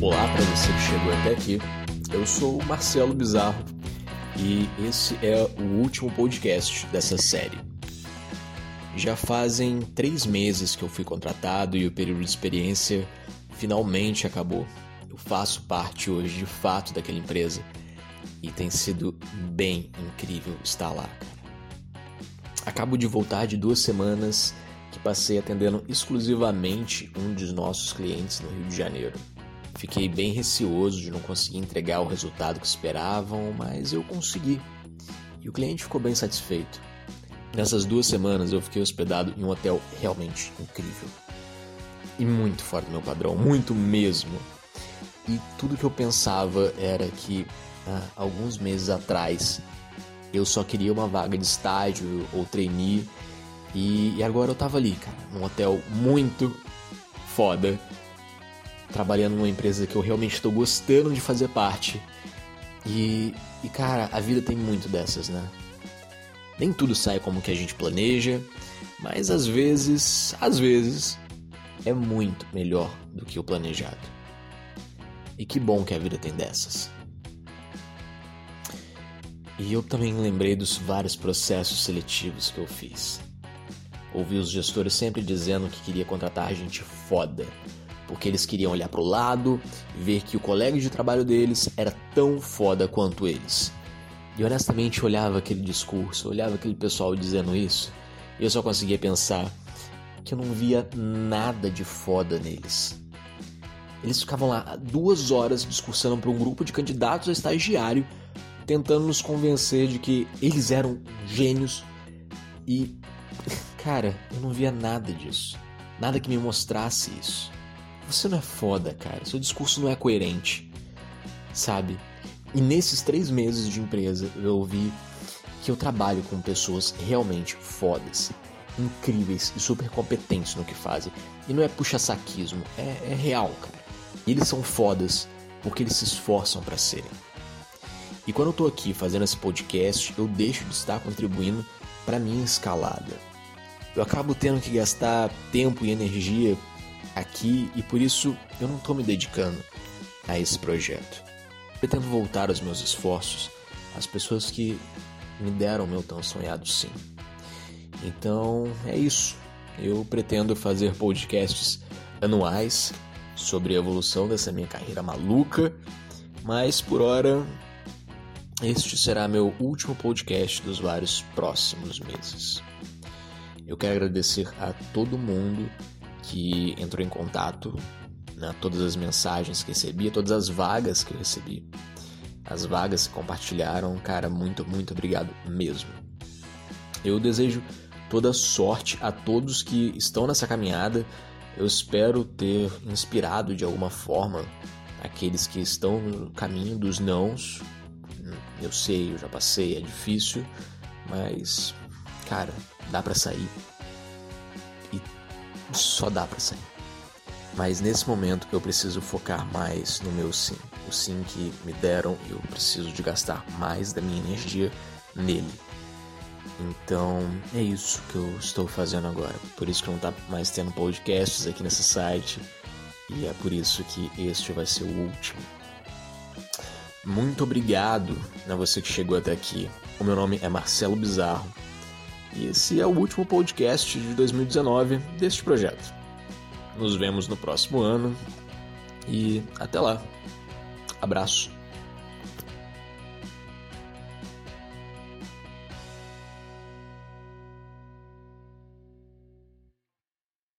para você que chegou até aqui. Eu sou o Marcelo Bizarro e esse é o último podcast dessa série. Já fazem três meses que eu fui contratado e o período de experiência finalmente acabou. Eu faço parte hoje de fato daquela empresa e tem sido bem incrível estar lá. Acabo de voltar de duas semanas que passei atendendo exclusivamente um dos nossos clientes no Rio de Janeiro. Fiquei bem receoso de não conseguir entregar o resultado que esperavam, mas eu consegui. E o cliente ficou bem satisfeito. Nessas duas semanas eu fiquei hospedado em um hotel realmente incrível. E muito fora do meu padrão, muito mesmo. E tudo que eu pensava era que, ah, alguns meses atrás, eu só queria uma vaga de estágio ou trainee. E, agora eu tava ali, cara, num hotel muito foda trabalhando numa empresa que eu realmente estou gostando de fazer parte. E, e cara, a vida tem muito dessas, né? Nem tudo sai como que a gente planeja, mas às vezes, às vezes, é muito melhor do que o planejado. E que bom que a vida tem dessas. E eu também lembrei dos vários processos seletivos que eu fiz. Ouvi os gestores sempre dizendo que queria contratar gente foda, porque eles queriam olhar para o lado, ver que o colega de trabalho deles era tão foda quanto eles. E honestamente olhava aquele discurso, olhava aquele pessoal dizendo isso, e eu só conseguia pensar que eu não via nada de foda neles. Eles ficavam lá duas horas discursando para um grupo de candidatos a estagiário, tentando nos convencer de que eles eram gênios e, cara, eu não via nada disso, nada que me mostrasse isso. Você não é foda, cara. Seu discurso não é coerente. Sabe? E nesses três meses de empresa eu vi que eu trabalho com pessoas realmente fodas, incríveis e super competentes no que fazem. E não é puxa-saquismo, é, é real, cara. E eles são fodas porque eles se esforçam para serem. E quando eu tô aqui fazendo esse podcast, eu deixo de estar contribuindo para minha escalada. Eu acabo tendo que gastar tempo e energia aqui e por isso eu não estou me dedicando a esse projeto. Pretendo voltar aos meus esforços, às pessoas que me deram meu tão sonhado sim. Então é isso. Eu pretendo fazer podcasts anuais sobre a evolução dessa minha carreira maluca, mas por hora este será meu último podcast dos vários próximos meses. Eu quero agradecer a todo mundo que entrou em contato, né, todas as mensagens que recebi, todas as vagas que eu recebi, as vagas que compartilharam, cara, muito, muito obrigado mesmo. Eu desejo toda sorte a todos que estão nessa caminhada. Eu espero ter inspirado de alguma forma aqueles que estão no caminho dos nãos. Eu sei, eu já passei, é difícil, mas cara, dá para sair só dá para sair. Mas nesse momento eu preciso focar mais no meu sim. O sim que me deram, eu preciso de gastar mais da minha energia nele. Então é isso que eu estou fazendo agora. Por isso que não tá mais tendo podcasts aqui nesse site. E é por isso que este vai ser o último. Muito obrigado a você que chegou até aqui. O meu nome é Marcelo Bizarro. E esse é o último podcast de 2019 deste projeto. Nos vemos no próximo ano e até lá. Abraço.